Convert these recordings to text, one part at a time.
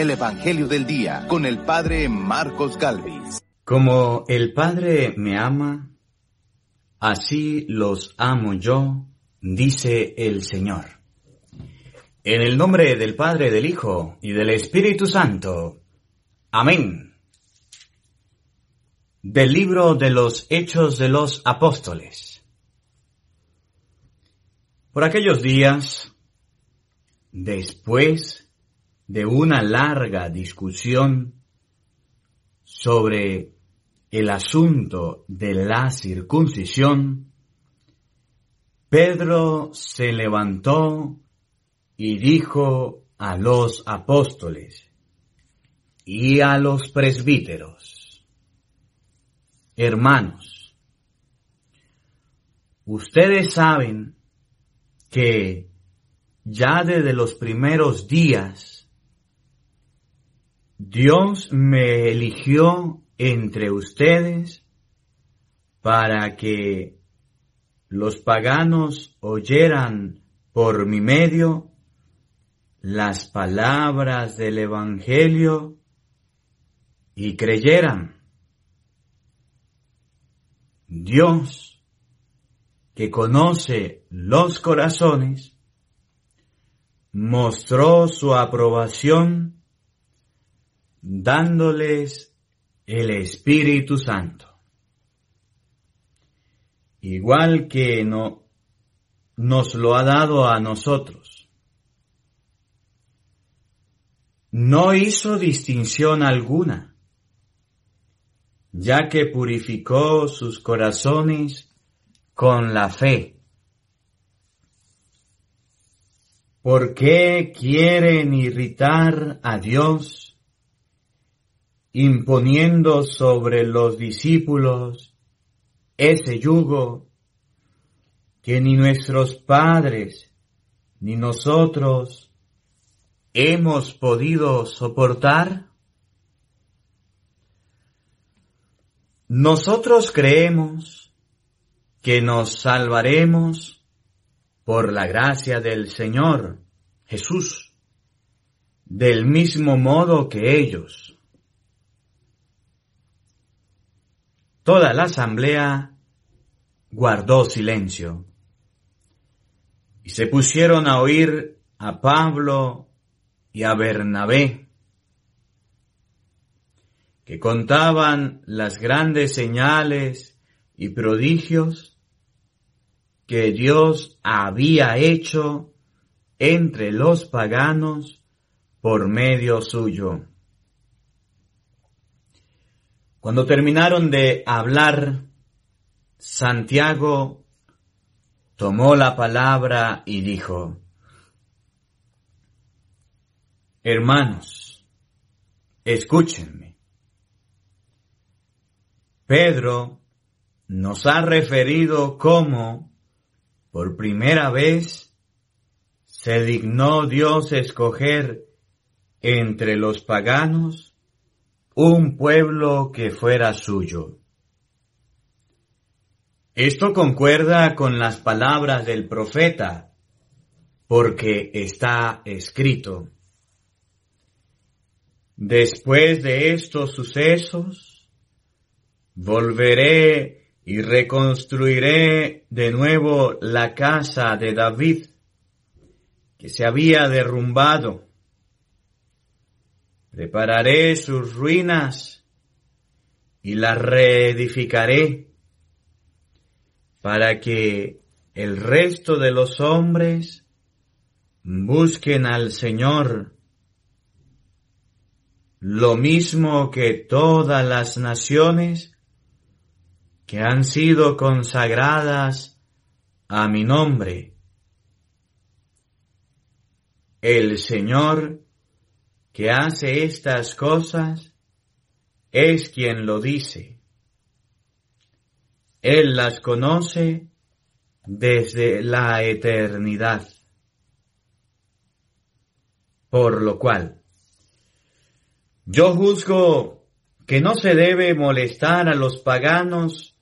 El Evangelio del Día con el Padre Marcos Galvis. Como el Padre me ama, así los amo yo, dice el Señor. En el nombre del Padre, del Hijo y del Espíritu Santo. Amén. Del libro de los Hechos de los Apóstoles. Por aquellos días, después de una larga discusión sobre el asunto de la circuncisión, Pedro se levantó y dijo a los apóstoles y a los presbíteros, hermanos, ustedes saben que ya desde los primeros días Dios me eligió entre ustedes para que los paganos oyeran por mi medio las palabras del Evangelio y creyeran. Dios, que conoce los corazones, mostró su aprobación dándoles el Espíritu Santo. Igual que no, nos lo ha dado a nosotros. No hizo distinción alguna, ya que purificó sus corazones con la fe. ¿Por qué quieren irritar a Dios? Imponiendo sobre los discípulos ese yugo que ni nuestros padres ni nosotros hemos podido soportar? Nosotros creemos que nos salvaremos por la gracia del Señor Jesús, del mismo modo que ellos. Toda la asamblea guardó silencio y se pusieron a oír a Pablo y a Bernabé, que contaban las grandes señales y prodigios que Dios había hecho entre los paganos por medio suyo. Cuando terminaron de hablar, Santiago tomó la palabra y dijo, Hermanos, escúchenme. Pedro nos ha referido cómo, por primera vez, se dignó Dios escoger entre los paganos un pueblo que fuera suyo. Esto concuerda con las palabras del profeta, porque está escrito. Después de estos sucesos, volveré y reconstruiré de nuevo la casa de David, que se había derrumbado Prepararé sus ruinas y las reedificaré para que el resto de los hombres busquen al Señor, lo mismo que todas las naciones que han sido consagradas a mi nombre. El Señor que hace estas cosas es quien lo dice. Él las conoce desde la eternidad. Por lo cual, yo juzgo que no se debe molestar a los paganos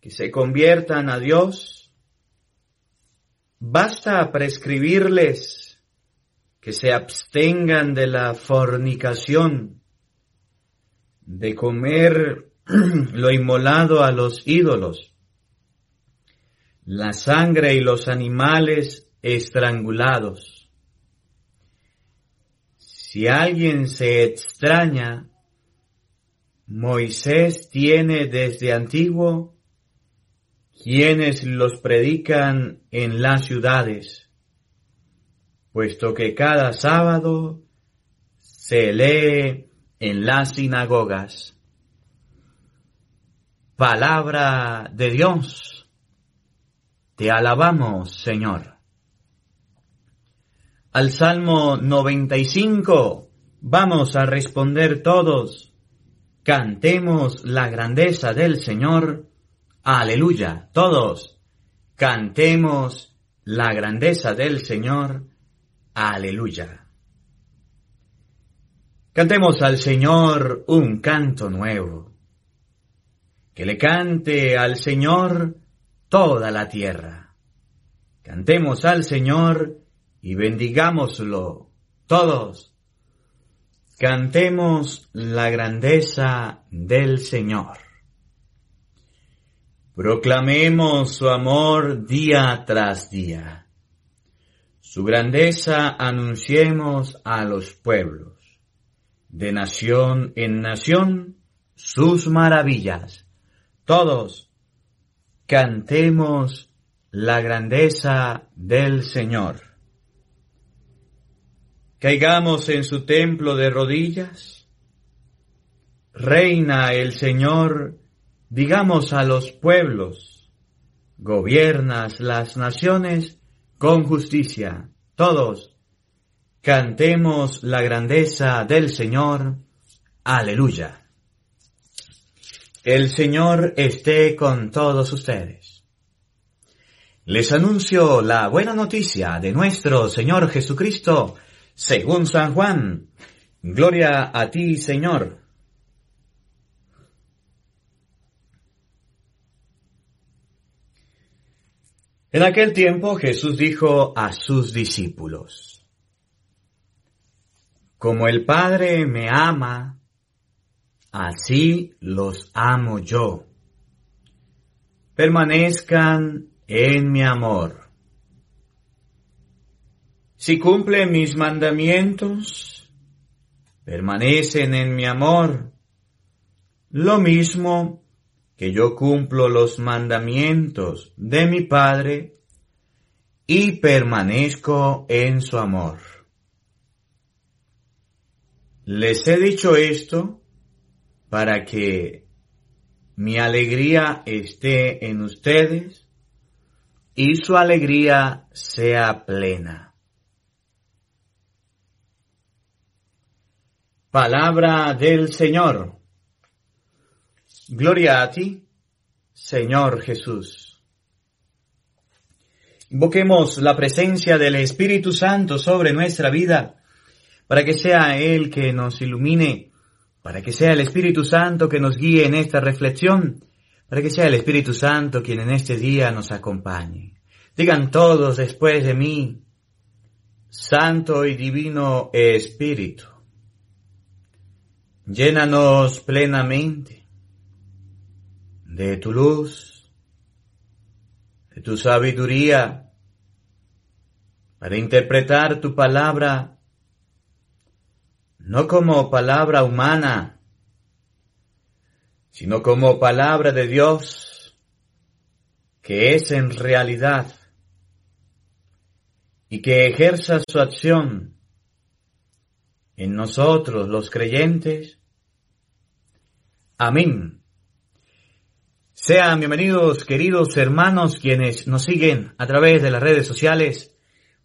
que se conviertan a Dios. Basta prescribirles que se abstengan de la fornicación, de comer lo inmolado a los ídolos, la sangre y los animales estrangulados. Si alguien se extraña, Moisés tiene desde antiguo quienes los predican en las ciudades, puesto que cada sábado se lee en las sinagogas. Palabra de Dios. Te alabamos, Señor. Al Salmo 95 vamos a responder todos. Cantemos la grandeza del Señor. Aleluya. Todos. Cantemos la grandeza del Señor. Aleluya. Cantemos al Señor un canto nuevo. Que le cante al Señor toda la tierra. Cantemos al Señor y bendigámoslo todos. Cantemos la grandeza del Señor. Proclamemos su amor día tras día. Su grandeza anunciemos a los pueblos. De nación en nación, sus maravillas. Todos cantemos la grandeza del Señor. Caigamos en su templo de rodillas. Reina el Señor, digamos a los pueblos, gobiernas las naciones con justicia. Todos cantemos la grandeza del Señor. Aleluya. El Señor esté con todos ustedes. Les anuncio la buena noticia de nuestro Señor Jesucristo, según San Juan. Gloria a ti, Señor. En aquel tiempo Jesús dijo a sus discípulos, Como el Padre me ama, así los amo yo. Permanezcan en mi amor. Si cumplen mis mandamientos, permanecen en mi amor, lo mismo que yo cumplo los mandamientos de mi Padre y permanezco en su amor. Les he dicho esto para que mi alegría esté en ustedes y su alegría sea plena. Palabra del Señor. Gloria a ti, Señor Jesús. Invoquemos la presencia del Espíritu Santo sobre nuestra vida, para que sea Él que nos ilumine, para que sea el Espíritu Santo que nos guíe en esta reflexión, para que sea el Espíritu Santo quien en este día nos acompañe. Digan todos después de mí, Santo y Divino Espíritu Llénanos plenamente de tu luz, de tu sabiduría, para interpretar tu palabra no como palabra humana, sino como palabra de Dios, que es en realidad, y que ejerza su acción en nosotros los creyentes, Amén. Sean bienvenidos, queridos hermanos, quienes nos siguen a través de las redes sociales,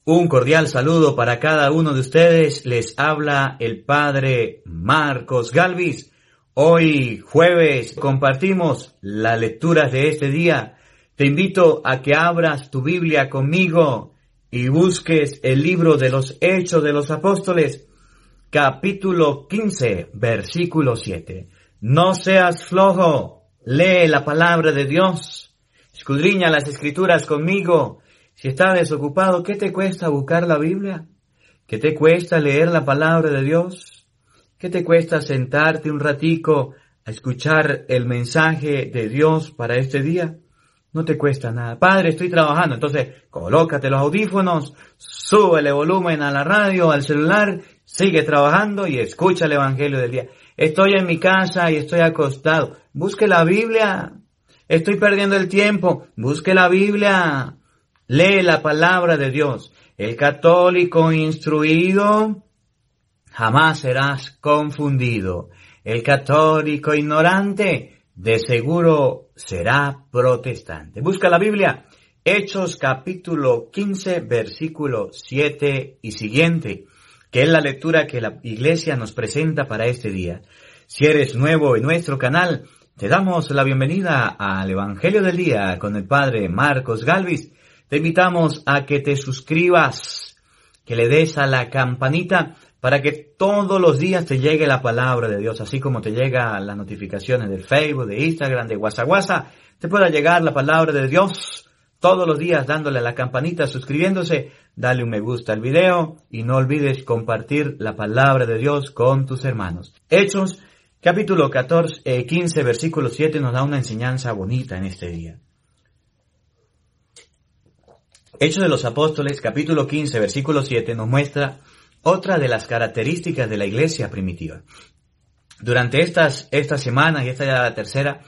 Un cordial saludo para cada uno de ustedes. Les habla el Padre Marcos Galvis. Hoy jueves compartimos las lecturas de este día. Te invito a que abras tu Biblia conmigo y busques el libro de los Hechos de los Apóstoles, capítulo 15, versículo 7. No seas flojo, lee la palabra de Dios, escudriña las escrituras conmigo si estás desocupado, ¿qué te cuesta buscar la Biblia? ¿Qué te cuesta leer la palabra de Dios? ¿Qué te cuesta sentarte un ratico a escuchar el mensaje de Dios para este día? No te cuesta nada. Padre, estoy trabajando. Entonces, colócate los audífonos, súbele volumen a la radio, al celular, sigue trabajando y escucha el Evangelio del día. Estoy en mi casa y estoy acostado. Busque la Biblia. Estoy perdiendo el tiempo. Busque la Biblia. Lee la palabra de Dios. El católico instruido jamás serás confundido. El católico ignorante de seguro será protestante. Busca la Biblia. Hechos capítulo 15 versículo 7 y siguiente, que es la lectura que la iglesia nos presenta para este día. Si eres nuevo en nuestro canal, te damos la bienvenida al Evangelio del Día con el Padre Marcos Galvis te invitamos a que te suscribas, que le des a la campanita para que todos los días te llegue la palabra de Dios, así como te llega las notificaciones de Facebook, de Instagram, de WhatsApp, te pueda llegar la palabra de Dios todos los días dándole a la campanita, suscribiéndose, dale un me gusta al video y no olvides compartir la palabra de Dios con tus hermanos. Hechos capítulo 14, 15, versículo 7 nos da una enseñanza bonita en este día. Hechos de los Apóstoles, capítulo 15, versículo 7, nos muestra otra de las características de la iglesia primitiva. Durante estas, estas semanas, y esta ya la tercera,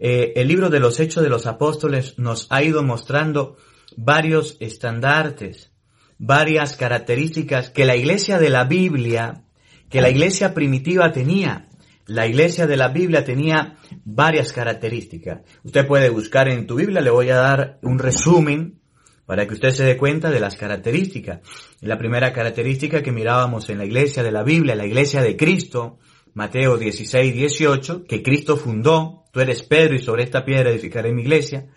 eh, el libro de los Hechos de los Apóstoles nos ha ido mostrando varios estandartes, varias características que la iglesia de la Biblia, que la iglesia primitiva tenía. La iglesia de la Biblia tenía varias características. Usted puede buscar en tu Biblia, le voy a dar un resumen para que usted se dé cuenta de las características. La primera característica que mirábamos en la iglesia de la Biblia, la iglesia de Cristo, Mateo 16, 18, que Cristo fundó, tú eres Pedro y sobre esta piedra edificaré mi iglesia.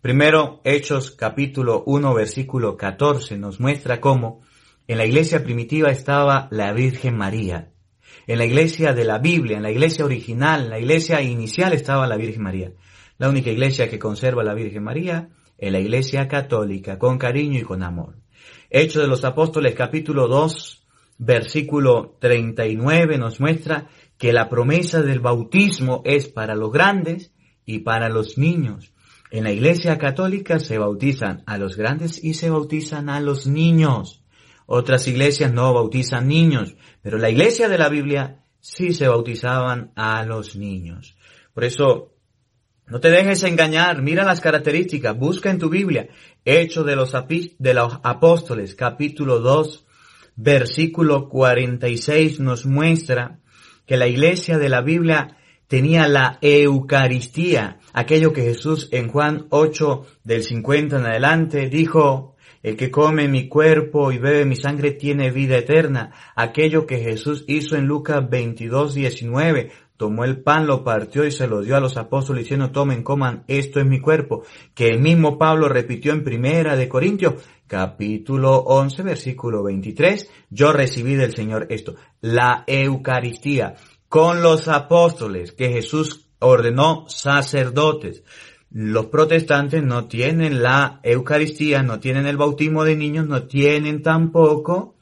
Primero, Hechos capítulo 1, versículo 14 nos muestra cómo en la iglesia primitiva estaba la Virgen María. En la iglesia de la Biblia, en la iglesia original, en la iglesia inicial estaba la Virgen María. La única iglesia que conserva la Virgen María en la Iglesia Católica con cariño y con amor. Hechos de los Apóstoles capítulo 2 versículo 39 nos muestra que la promesa del bautismo es para los grandes y para los niños. En la Iglesia Católica se bautizan a los grandes y se bautizan a los niños. Otras iglesias no bautizan niños, pero la Iglesia de la Biblia sí se bautizaban a los niños. Por eso no te dejes engañar, mira las características, busca en tu Biblia, Hecho de los, de los Apóstoles, capítulo 2, versículo 46 nos muestra que la iglesia de la Biblia tenía la Eucaristía, aquello que Jesús en Juan 8 del 50 en adelante dijo, el que come mi cuerpo y bebe mi sangre tiene vida eterna, aquello que Jesús hizo en Lucas 22, 19, tomó el pan, lo partió y se lo dio a los apóstoles diciendo, tomen, coman, esto es mi cuerpo, que el mismo Pablo repitió en primera de Corintios, capítulo 11, versículo 23, yo recibí del Señor esto, la Eucaristía, con los apóstoles que Jesús ordenó sacerdotes. Los protestantes no tienen la Eucaristía, no tienen el bautismo de niños, no tienen tampoco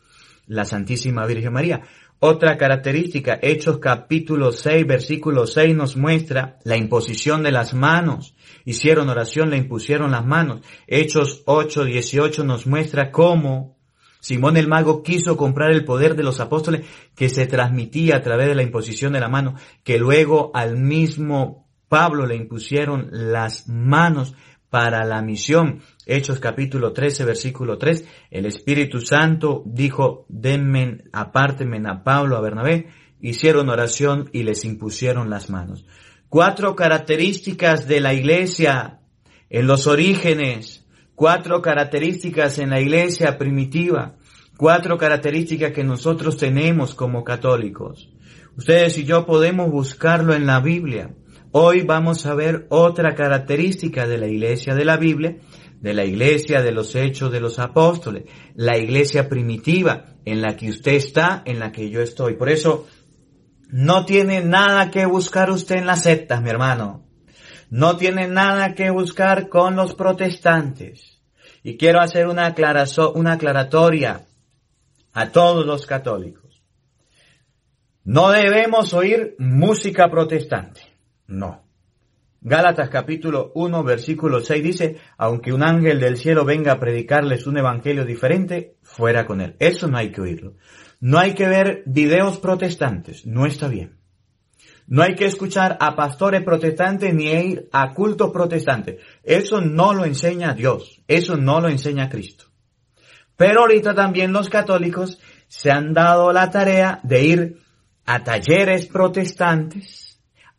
la Santísima Virgen María. Otra característica, Hechos capítulo 6, versículo 6 nos muestra la imposición de las manos. Hicieron oración, le impusieron las manos. Hechos 8, 18 nos muestra cómo Simón el mago quiso comprar el poder de los apóstoles que se transmitía a través de la imposición de la mano, que luego al mismo Pablo le impusieron las manos para la misión. Hechos capítulo 13, versículo 3. El Espíritu Santo dijo, denme, apártenme a Pablo, a Bernabé. Hicieron oración y les impusieron las manos. Cuatro características de la iglesia en los orígenes. cuatro características en la iglesia primitiva, cuatro características que nosotros tenemos como católicos. Ustedes y yo podemos buscarlo en la Biblia. Hoy vamos a ver otra característica de la iglesia de la Biblia, de la iglesia de los hechos de los apóstoles, la iglesia primitiva en la que usted está, en la que yo estoy. Por eso, no tiene nada que buscar usted en las sectas, mi hermano. No tiene nada que buscar con los protestantes. Y quiero hacer una, una aclaratoria a todos los católicos. No debemos oír música protestante. No. Gálatas capítulo 1 versículo 6 dice, aunque un ángel del cielo venga a predicarles un evangelio diferente, fuera con él. Eso no hay que oírlo. No hay que ver videos protestantes. No está bien. No hay que escuchar a pastores protestantes ni ir a cultos protestantes. Eso no lo enseña Dios. Eso no lo enseña Cristo. Pero ahorita también los católicos se han dado la tarea de ir a talleres protestantes,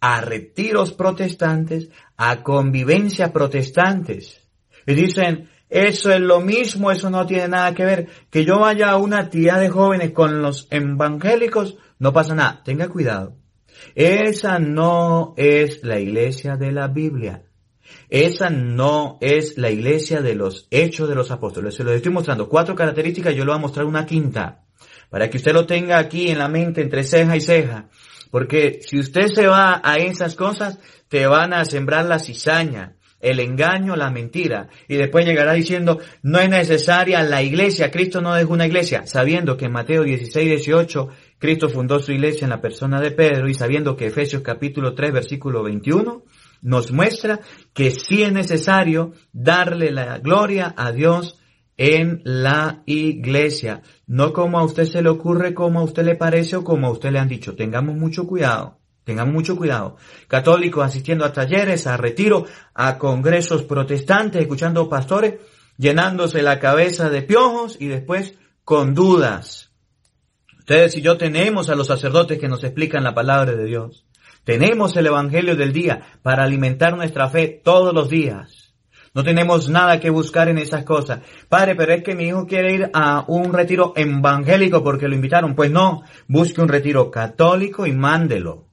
a retiros protestantes, a convivencia protestantes. Y dicen, eso es lo mismo, eso no tiene nada que ver. Que yo vaya a una tía de jóvenes con los evangélicos, no pasa nada. Tenga cuidado. Esa no es la iglesia de la Biblia. Esa no es la iglesia de los hechos de los apóstoles. Se lo estoy mostrando cuatro características, yo le voy a mostrar una quinta. Para que usted lo tenga aquí en la mente entre ceja y ceja. Porque si usted se va a esas cosas, te van a sembrar la cizaña, el engaño, la mentira. Y después llegará diciendo, no es necesaria la iglesia, Cristo no dejó una iglesia, sabiendo que en Mateo 16, 18 Cristo fundó su iglesia en la persona de Pedro y sabiendo que Efesios capítulo 3 versículo 21 nos muestra que sí es necesario darle la gloria a Dios en la iglesia, no como a usted se le ocurre, como a usted le parece o como a usted le han dicho. Tengamos mucho cuidado, tengamos mucho cuidado. Católicos asistiendo a talleres, a retiro, a congresos protestantes, escuchando pastores, llenándose la cabeza de piojos y después con dudas Ustedes y yo tenemos a los sacerdotes que nos explican la palabra de Dios. Tenemos el Evangelio del día para alimentar nuestra fe todos los días. No tenemos nada que buscar en esas cosas. Padre, pero es que mi hijo quiere ir a un retiro evangélico porque lo invitaron. Pues no, busque un retiro católico y mándelo.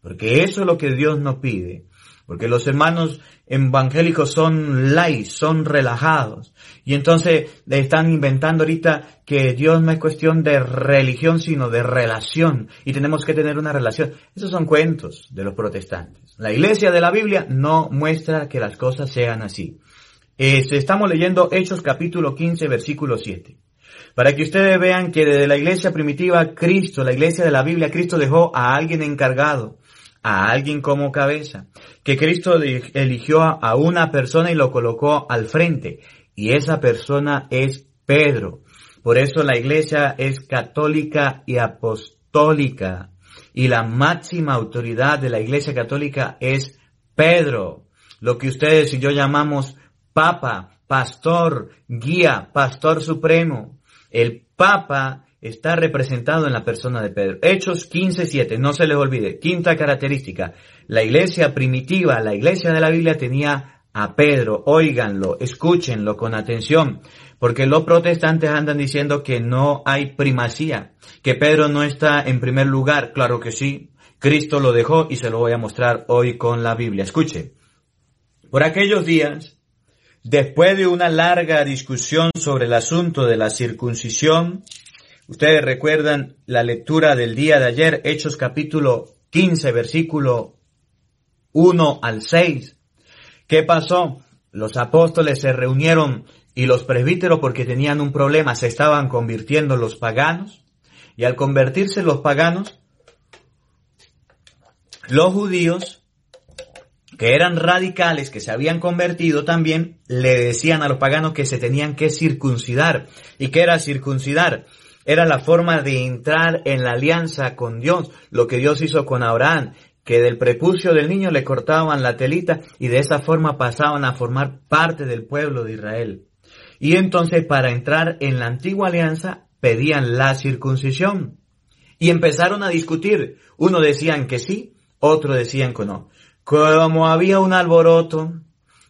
Porque eso es lo que Dios nos pide. Porque los hermanos evangélicos son light, son relajados. Y entonces están inventando ahorita que Dios no es cuestión de religión, sino de relación. Y tenemos que tener una relación. Esos son cuentos de los protestantes. La iglesia de la Biblia no muestra que las cosas sean así. estamos leyendo Hechos capítulo 15, versículo 7. Para que ustedes vean que desde la iglesia primitiva, Cristo, la iglesia de la Biblia, Cristo dejó a alguien encargado a alguien como cabeza, que Cristo eligió a una persona y lo colocó al frente, y esa persona es Pedro. Por eso la iglesia es católica y apostólica, y la máxima autoridad de la iglesia católica es Pedro, lo que ustedes y yo llamamos Papa, Pastor, Guía, Pastor Supremo. El Papa está representado en la persona de Pedro. Hechos 15.7, no se les olvide. Quinta característica, la iglesia primitiva, la iglesia de la Biblia tenía a Pedro, óiganlo, escúchenlo con atención, porque los protestantes andan diciendo que no hay primacía, que Pedro no está en primer lugar, claro que sí, Cristo lo dejó y se lo voy a mostrar hoy con la Biblia. Escuche, por aquellos días, después de una larga discusión sobre el asunto de la circuncisión, Ustedes recuerdan la lectura del día de ayer, Hechos capítulo 15, versículo 1 al 6. ¿Qué pasó? Los apóstoles se reunieron y los presbíteros porque tenían un problema, se estaban convirtiendo los paganos. Y al convertirse los paganos, los judíos, que eran radicales, que se habían convertido también, le decían a los paganos que se tenían que circuncidar. ¿Y qué era circuncidar? Era la forma de entrar en la alianza con Dios, lo que Dios hizo con Abraham, que del prepucio del niño le cortaban la telita y de esa forma pasaban a formar parte del pueblo de Israel. Y entonces para entrar en la antigua alianza pedían la circuncisión. Y empezaron a discutir. Uno decían que sí, otro decían que no. Como había un alboroto,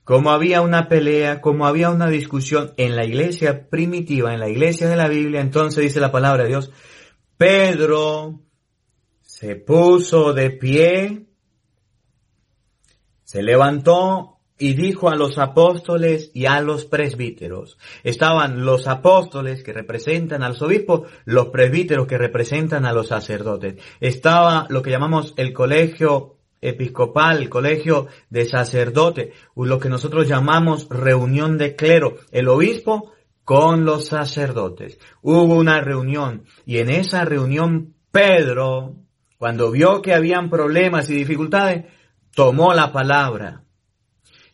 como había una pelea, como había una discusión en la iglesia primitiva, en la iglesia de la Biblia, entonces dice la palabra de Dios, Pedro se puso de pie, se levantó y dijo a los apóstoles y a los presbíteros. Estaban los apóstoles que representan a los obispos, los presbíteros que representan a los sacerdotes. Estaba lo que llamamos el colegio episcopal, colegio de sacerdotes, lo que nosotros llamamos reunión de clero, el obispo con los sacerdotes. Hubo una reunión y en esa reunión Pedro, cuando vio que habían problemas y dificultades, tomó la palabra.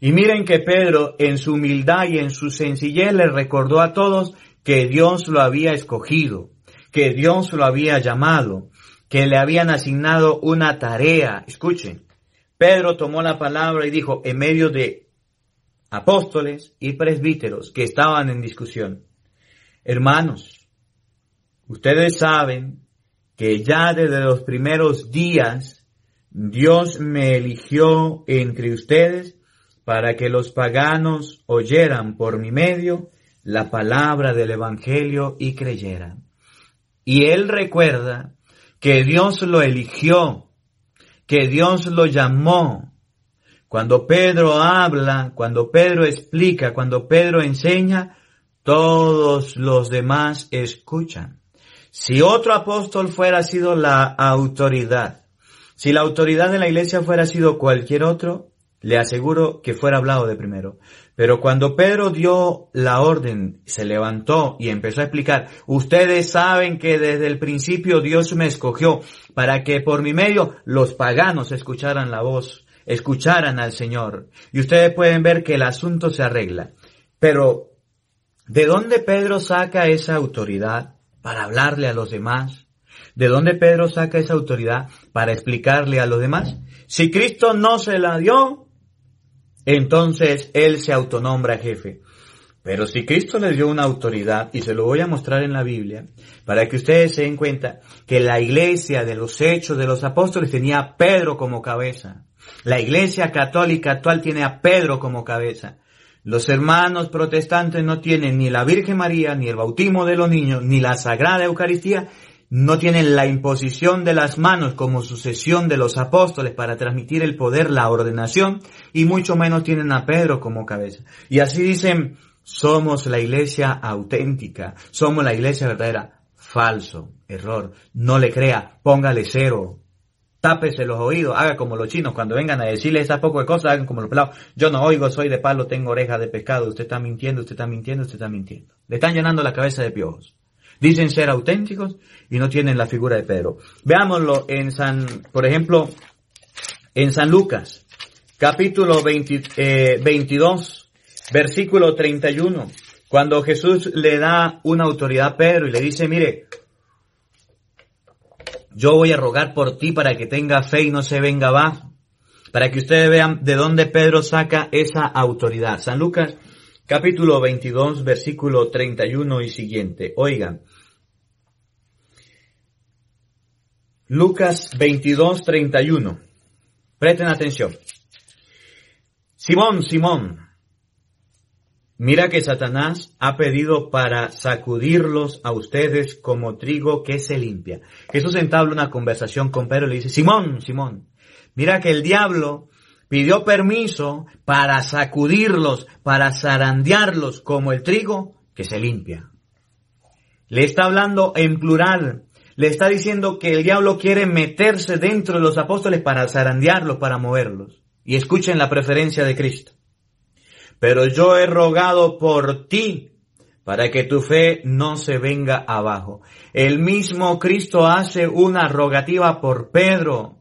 Y miren que Pedro, en su humildad y en su sencillez, le recordó a todos que Dios lo había escogido, que Dios lo había llamado, que le habían asignado una tarea. Escuchen, Pedro tomó la palabra y dijo, en medio de apóstoles y presbíteros que estaban en discusión, hermanos, ustedes saben que ya desde los primeros días Dios me eligió entre ustedes para que los paganos oyeran por mi medio la palabra del Evangelio y creyeran. Y él recuerda que Dios lo eligió, que Dios lo llamó. Cuando Pedro habla, cuando Pedro explica, cuando Pedro enseña, todos los demás escuchan. Si otro apóstol fuera sido la autoridad, si la autoridad de la iglesia fuera sido cualquier otro, le aseguro que fuera hablado de primero. Pero cuando Pedro dio la orden, se levantó y empezó a explicar, ustedes saben que desde el principio Dios me escogió para que por mi medio los paganos escucharan la voz, escucharan al Señor. Y ustedes pueden ver que el asunto se arregla. Pero, ¿de dónde Pedro saca esa autoridad para hablarle a los demás? ¿De dónde Pedro saca esa autoridad para explicarle a los demás? Si Cristo no se la dio, entonces él se autonombra jefe. Pero si Cristo le dio una autoridad, y se lo voy a mostrar en la Biblia, para que ustedes se den cuenta que la iglesia de los hechos de los apóstoles tenía a Pedro como cabeza. La iglesia católica actual tiene a Pedro como cabeza. Los hermanos protestantes no tienen ni la Virgen María, ni el bautismo de los niños, ni la Sagrada Eucaristía, no tienen la imposición de las manos como sucesión de los apóstoles para transmitir el poder, la ordenación, y mucho menos tienen a Pedro como cabeza. Y así dicen, somos la iglesia auténtica, somos la iglesia verdadera. Falso, error, no le crea, póngale cero, tápese los oídos, haga como los chinos, cuando vengan a decirle esas poco de cosas, hagan como los pelados. Yo no oigo, soy de palo, tengo orejas de pescado, usted está mintiendo, usted está mintiendo, usted está mintiendo. Le están llenando la cabeza de piojos. Dicen ser auténticos y no tienen la figura de Pedro. Veámoslo en San, por ejemplo, en San Lucas, capítulo 22, eh, versículo 31, cuando Jesús le da una autoridad a Pedro y le dice, mire, yo voy a rogar por ti para que tenga fe y no se venga abajo, para que ustedes vean de dónde Pedro saca esa autoridad. San Lucas capítulo 22, versículo 31 y siguiente. Oigan. Lucas 22, 31. Presten atención. Simón, Simón, mira que Satanás ha pedido para sacudirlos a ustedes como trigo que se limpia. Jesús entabla una conversación con Pedro y le dice, Simón, Simón, mira que el diablo pidió permiso para sacudirlos, para zarandearlos como el trigo que se limpia. Le está hablando en plural. Le está diciendo que el diablo quiere meterse dentro de los apóstoles para zarandearlos, para moverlos. Y escuchen la preferencia de Cristo. Pero yo he rogado por ti para que tu fe no se venga abajo. El mismo Cristo hace una rogativa por Pedro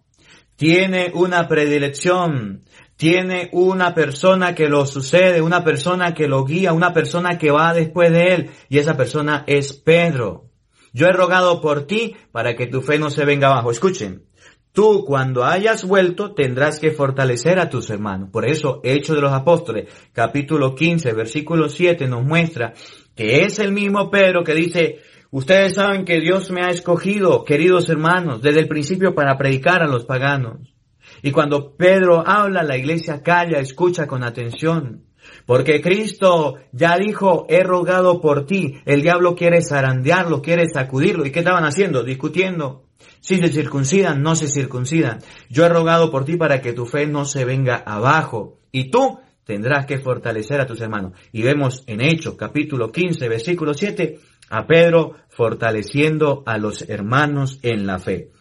tiene una predilección, tiene una persona que lo sucede, una persona que lo guía, una persona que va después de él, y esa persona es Pedro. Yo he rogado por ti para que tu fe no se venga abajo. Escuchen, tú cuando hayas vuelto tendrás que fortalecer a tus hermanos. Por eso, Hechos de los Apóstoles, capítulo 15, versículo 7 nos muestra que es el mismo Pedro que dice, Ustedes saben que Dios me ha escogido, queridos hermanos, desde el principio para predicar a los paganos. Y cuando Pedro habla, la iglesia calla, escucha con atención. Porque Cristo ya dijo, he rogado por ti. El diablo quiere zarandearlo, quiere sacudirlo. ¿Y qué estaban haciendo? Discutiendo. Si se circuncidan, no se circuncidan. Yo he rogado por ti para que tu fe no se venga abajo. Y tú tendrás que fortalecer a tus hermanos. Y vemos en Hechos capítulo 15, versículo 7, a Pedro fortaleciendo a los hermanos en la fe.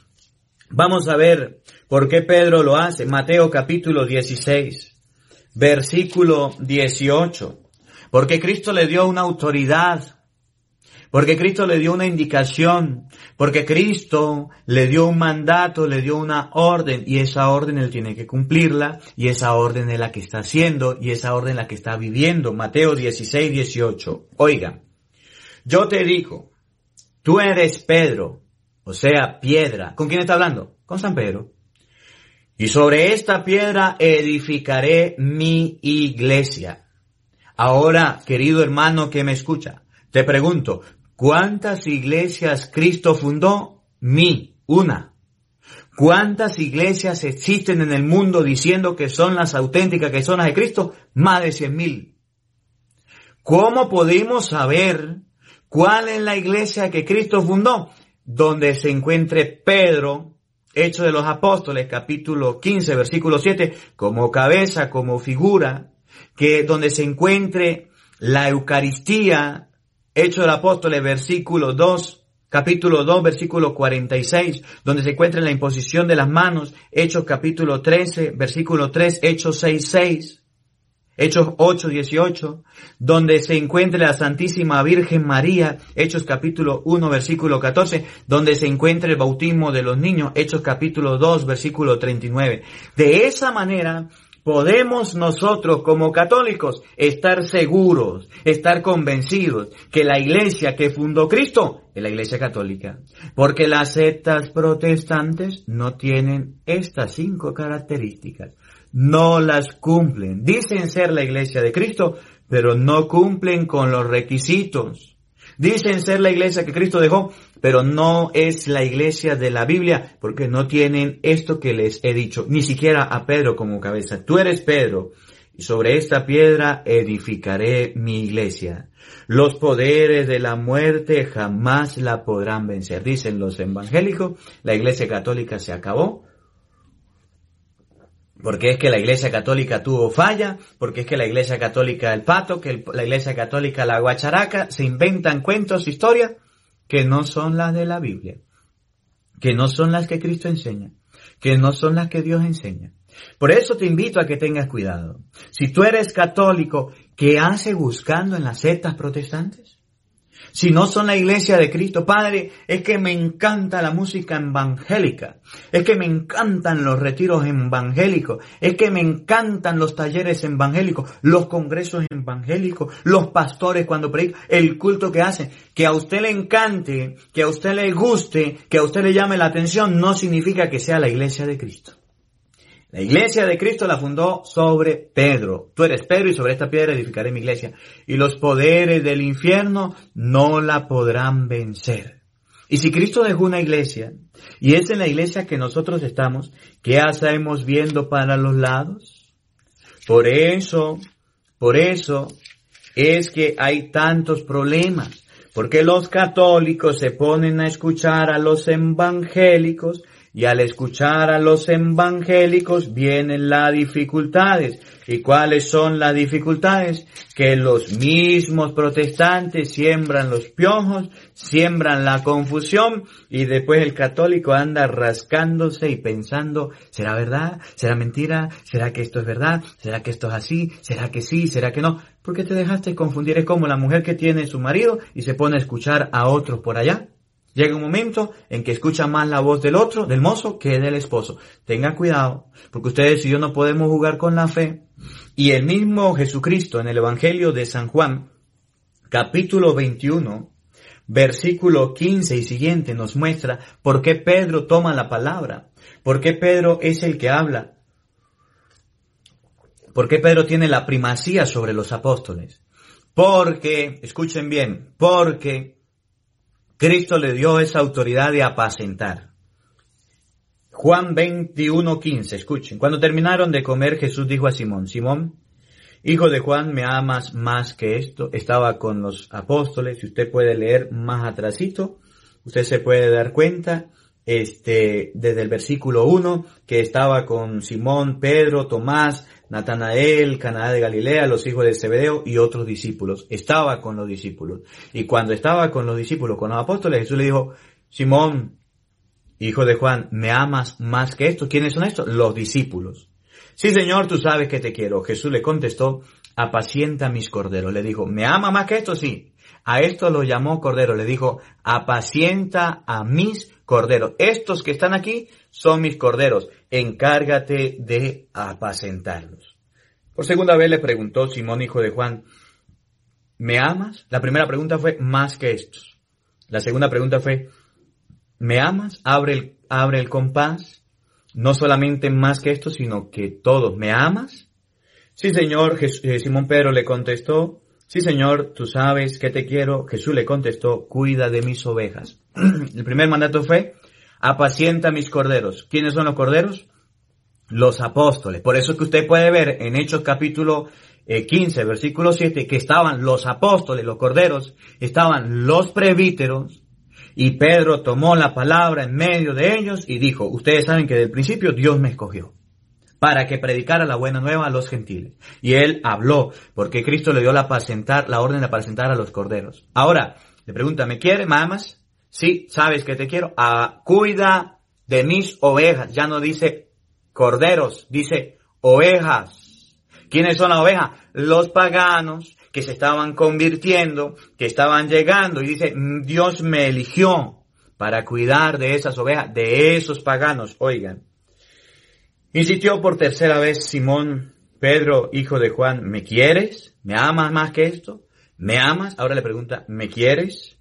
Vamos a ver por qué Pedro lo hace. Mateo capítulo 16 versículo 18. Porque Cristo le dio una autoridad, porque Cristo le dio una indicación, porque Cristo le dio un mandato, le dio una orden, y esa orden él tiene que cumplirla, y esa orden es la que está haciendo, y esa orden es la que está viviendo. Mateo 16, 18. Oiga, yo te digo, tú eres Pedro, o sea, piedra. ¿Con quién está hablando? Con San Pedro. Y sobre esta piedra edificaré mi iglesia. Ahora, querido hermano que me escucha, te pregunto, ¿cuántas iglesias Cristo fundó? Mi, una. ¿Cuántas iglesias existen en el mundo diciendo que son las auténticas, que son las de Cristo? Más de cien mil. ¿Cómo podemos saber cuál es la iglesia que Cristo fundó? Donde se encuentre Pedro, Hechos de los Apóstoles, capítulo 15, versículo 7, como cabeza, como figura, que donde se encuentre la Eucaristía, Hechos de los Apóstoles, versículo 2, capítulo 2, versículo 46, donde se encuentra la imposición de las manos, Hechos capítulo 13, versículo 3, Hechos 6, 6, Hechos 8, 18, donde se encuentra la Santísima Virgen María, Hechos capítulo 1, versículo 14, donde se encuentra el bautismo de los niños, Hechos capítulo 2, versículo 39. De esa manera, podemos nosotros como católicos estar seguros, estar convencidos que la iglesia que fundó Cristo es la iglesia católica. Porque las sectas protestantes no tienen estas cinco características no las cumplen. Dicen ser la iglesia de Cristo, pero no cumplen con los requisitos. Dicen ser la iglesia que Cristo dejó, pero no es la iglesia de la Biblia, porque no tienen esto que les he dicho, ni siquiera a Pedro como cabeza. Tú eres Pedro, y sobre esta piedra edificaré mi iglesia. Los poderes de la muerte jamás la podrán vencer. Dicen los evangélicos, la iglesia católica se acabó, porque es que la Iglesia Católica tuvo falla, porque es que la Iglesia Católica el pato, que la Iglesia Católica la guacharaca, se inventan cuentos, historias que no son las de la Biblia, que no son las que Cristo enseña, que no son las que Dios enseña. Por eso te invito a que tengas cuidado. Si tú eres católico, ¿qué hace buscando en las sectas protestantes? Si no son la iglesia de Cristo. Padre, es que me encanta la música evangélica, es que me encantan los retiros evangélicos, es que me encantan los talleres evangélicos, los congresos evangélicos, los pastores cuando predican, el culto que hacen. Que a usted le encante, que a usted le guste, que a usted le llame la atención, no significa que sea la iglesia de Cristo. La iglesia de Cristo la fundó sobre Pedro. Tú eres Pedro y sobre esta piedra edificaré mi iglesia. Y los poderes del infierno no la podrán vencer. Y si Cristo dejó una iglesia, y es en la iglesia que nosotros estamos, ¿qué hacemos viendo para los lados? Por eso, por eso es que hay tantos problemas. Porque los católicos se ponen a escuchar a los evangélicos y al escuchar a los evangélicos vienen las dificultades. ¿Y cuáles son las dificultades? Que los mismos protestantes siembran los piojos, siembran la confusión y después el católico anda rascándose y pensando, ¿será verdad? ¿Será mentira? ¿Será que esto es verdad? ¿Será que esto es así? ¿Será que sí? ¿Será que no? ¿Por qué te dejaste confundir? Es como la mujer que tiene su marido y se pone a escuchar a otros por allá. Llega un momento en que escucha más la voz del otro, del mozo, que del esposo. Tenga cuidado, porque ustedes y yo no podemos jugar con la fe. Y el mismo Jesucristo en el Evangelio de San Juan, capítulo 21, versículo 15 y siguiente nos muestra por qué Pedro toma la palabra, por qué Pedro es el que habla, por qué Pedro tiene la primacía sobre los apóstoles. Porque, escuchen bien, porque Cristo le dio esa autoridad de apacentar. Juan 21, 15, escuchen. Cuando terminaron de comer, Jesús dijo a Simón, Simón, hijo de Juan, ¿me amas más que esto? Estaba con los apóstoles, si usted puede leer más atrasito, usted se puede dar cuenta, este, desde el versículo 1, que estaba con Simón, Pedro, Tomás, Natanael, Caná de Galilea, los hijos de Zebedeo y otros discípulos. Estaba con los discípulos. Y cuando estaba con los discípulos, con los apóstoles, Jesús le dijo, Simón, hijo de Juan, ¿me amas más que esto? ¿Quiénes son estos? Los discípulos. Sí, Señor, tú sabes que te quiero. Jesús le contestó, apacienta mis corderos. Le dijo, ¿me ama más que esto? Sí. A esto lo llamó cordero. Le dijo, apacienta a mis corderos. Estos que están aquí son mis corderos. Encárgate de apacentarlos. Por segunda vez le preguntó Simón, hijo de Juan, ¿me amas? La primera pregunta fue, más que estos. La segunda pregunta fue, ¿Me amas? Abre el, abre el compás. No solamente más que esto, sino que todos. ¿Me amas? Sí, Señor. Eh, Simón Pedro le contestó. Sí, Señor, tú sabes que te quiero. Jesús le contestó, cuida de mis ovejas. El primer mandato fue, apacienta mis corderos. ¿Quiénes son los corderos? Los apóstoles. Por eso que usted puede ver en Hechos capítulo 15, eh, versículo 7, que estaban los apóstoles, los corderos, estaban los prevíteros, y Pedro tomó la palabra en medio de ellos y dijo, ustedes saben que del principio Dios me escogió para que predicara la buena nueva a los gentiles. Y él habló, porque Cristo le dio la, la orden de apacentar a los corderos. Ahora, le pregunta, ¿me quiere, mamas? Sí, sabes que te quiero. Ah, cuida de mis ovejas. Ya no dice corderos, dice ovejas. ¿Quiénes son las ovejas? Los paganos, que se estaban convirtiendo, que estaban llegando y dice, mm, Dios me eligió para cuidar de esas ovejas, de esos paganos. Oigan, insistió por tercera vez Simón, Pedro, hijo de Juan, ¿me quieres? ¿Me amas más que esto? ¿Me amas? Ahora le pregunta, ¿me quieres?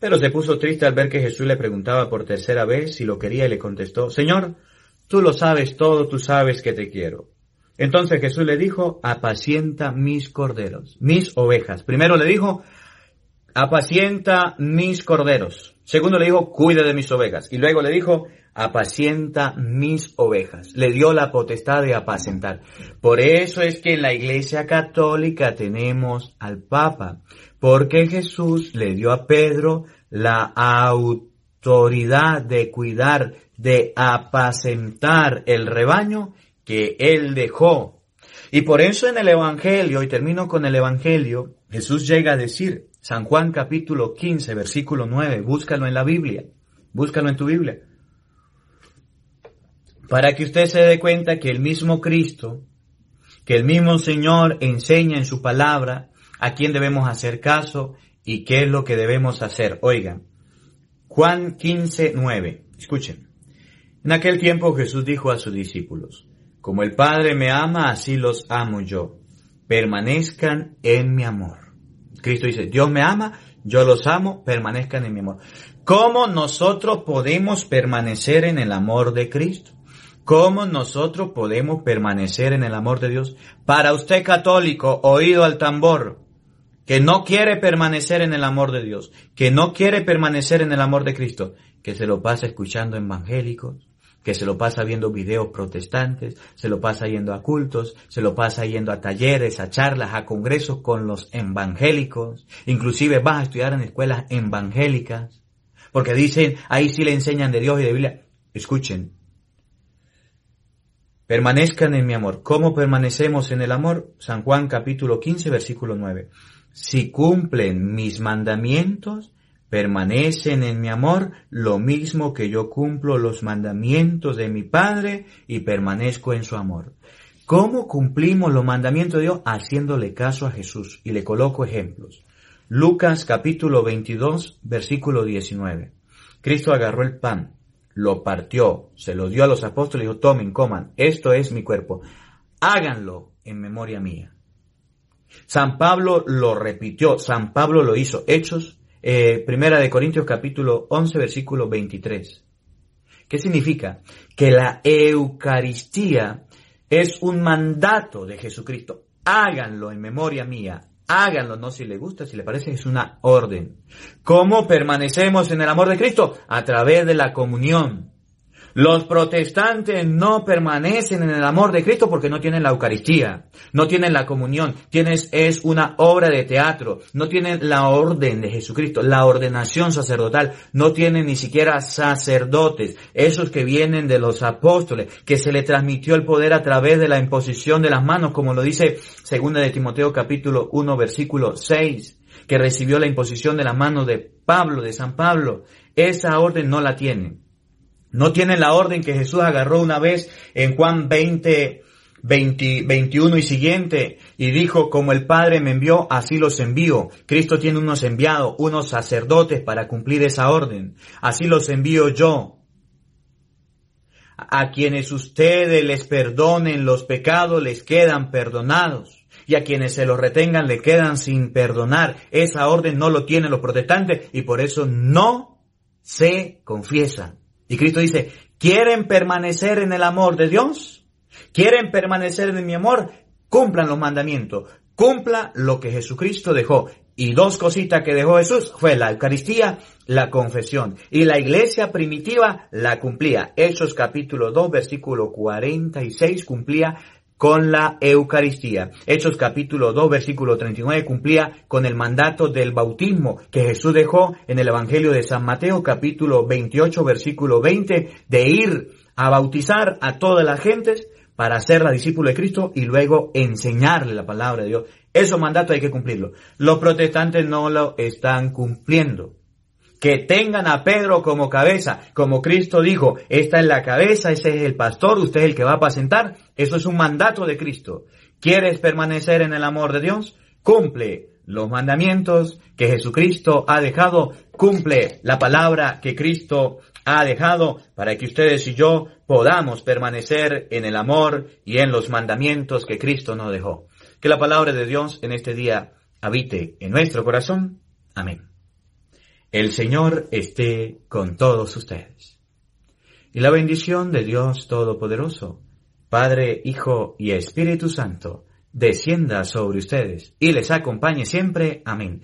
Pero se puso triste al ver que Jesús le preguntaba por tercera vez si lo quería y le contestó, Señor, tú lo sabes todo, tú sabes que te quiero. Entonces Jesús le dijo, apacienta mis corderos, mis ovejas. Primero le dijo, apacienta mis corderos. Segundo le dijo, cuida de mis ovejas. Y luego le dijo, apacienta mis ovejas. Le dio la potestad de apacentar. Por eso es que en la iglesia católica tenemos al Papa. Porque Jesús le dio a Pedro la autoridad de cuidar, de apacentar el rebaño que Él dejó. Y por eso en el Evangelio, y termino con el Evangelio, Jesús llega a decir, San Juan capítulo 15, versículo 9, búscalo en la Biblia, búscalo en tu Biblia, para que usted se dé cuenta que el mismo Cristo, que el mismo Señor enseña en su palabra a quién debemos hacer caso y qué es lo que debemos hacer. Oigan, Juan 15, 9, escuchen. En aquel tiempo Jesús dijo a sus discípulos, como el Padre me ama, así los amo yo. Permanezcan en mi amor. Cristo dice, Dios me ama, yo los amo, permanezcan en mi amor. ¿Cómo nosotros podemos permanecer en el amor de Cristo? ¿Cómo nosotros podemos permanecer en el amor de Dios? Para usted católico, oído al tambor, que no quiere permanecer en el amor de Dios, que no quiere permanecer en el amor de Cristo, que se lo pasa escuchando evangélicos, que se lo pasa viendo videos protestantes, se lo pasa yendo a cultos, se lo pasa yendo a talleres, a charlas, a congresos con los evangélicos, inclusive vas a estudiar en escuelas evangélicas, porque dicen, ahí sí le enseñan de Dios y de Biblia. Escuchen, permanezcan en mi amor. ¿Cómo permanecemos en el amor? San Juan capítulo 15 versículo 9. Si cumplen mis mandamientos, permanecen en mi amor lo mismo que yo cumplo los mandamientos de mi Padre y permanezco en su amor. ¿Cómo cumplimos los mandamientos de Dios? Haciéndole caso a Jesús. Y le coloco ejemplos. Lucas capítulo 22, versículo 19. Cristo agarró el pan, lo partió, se lo dio a los apóstoles y dijo, tomen, coman, esto es mi cuerpo. Háganlo en memoria mía. San Pablo lo repitió, San Pablo lo hizo. Hechos eh, primera de Corintios capítulo 11 versículo 23. ¿Qué significa? Que la Eucaristía es un mandato de Jesucristo. Háganlo en memoria mía. Háganlo, no si le gusta, si le parece, es una orden. ¿Cómo permanecemos en el amor de Cristo? A través de la comunión. Los protestantes no permanecen en el amor de Cristo porque no tienen la Eucaristía, no tienen la comunión, tienes, es una obra de teatro, no tienen la orden de Jesucristo, la ordenación sacerdotal, no tienen ni siquiera sacerdotes, esos que vienen de los apóstoles, que se le transmitió el poder a través de la imposición de las manos, como lo dice segunda de Timoteo capítulo 1 versículo 6, que recibió la imposición de las manos de Pablo, de San Pablo. Esa orden no la tienen. No tienen la orden que Jesús agarró una vez en Juan 20, 21 y siguiente y dijo, como el Padre me envió, así los envío. Cristo tiene unos enviados, unos sacerdotes para cumplir esa orden. Así los envío yo. A quienes ustedes les perdonen los pecados les quedan perdonados. Y a quienes se los retengan le quedan sin perdonar. Esa orden no lo tienen los protestantes y por eso no se confiesan. Y Cristo dice, ¿quieren permanecer en el amor de Dios? ¿Quieren permanecer en mi amor? Cumplan los mandamientos. Cumpla lo que Jesucristo dejó. Y dos cositas que dejó Jesús fue la Eucaristía, la confesión. Y la iglesia primitiva la cumplía. Hechos capítulo 2, versículo 46 cumplía con la Eucaristía. Hechos capítulo 2 versículo 39 cumplía con el mandato del bautismo que Jesús dejó en el Evangelio de San Mateo capítulo 28 versículo 20 de ir a bautizar a todas las gentes para ser la discípula de Cristo y luego enseñarle la palabra de Dios. Esos mandatos hay que cumplirlo. Los protestantes no lo están cumpliendo que tengan a Pedro como cabeza, como Cristo dijo, esta es la cabeza, ese es el pastor, usted es el que va a apacentar, eso es un mandato de Cristo. ¿Quieres permanecer en el amor de Dios? Cumple los mandamientos que Jesucristo ha dejado, cumple la palabra que Cristo ha dejado para que ustedes y yo podamos permanecer en el amor y en los mandamientos que Cristo nos dejó. Que la palabra de Dios en este día habite en nuestro corazón. Amén. El Señor esté con todos ustedes. Y la bendición de Dios Todopoderoso, Padre, Hijo y Espíritu Santo, descienda sobre ustedes y les acompañe siempre. Amén.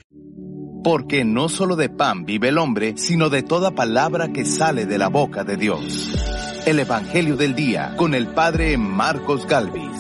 Porque no solo de pan vive el hombre, sino de toda palabra que sale de la boca de Dios. El Evangelio del Día con el Padre Marcos Galvis.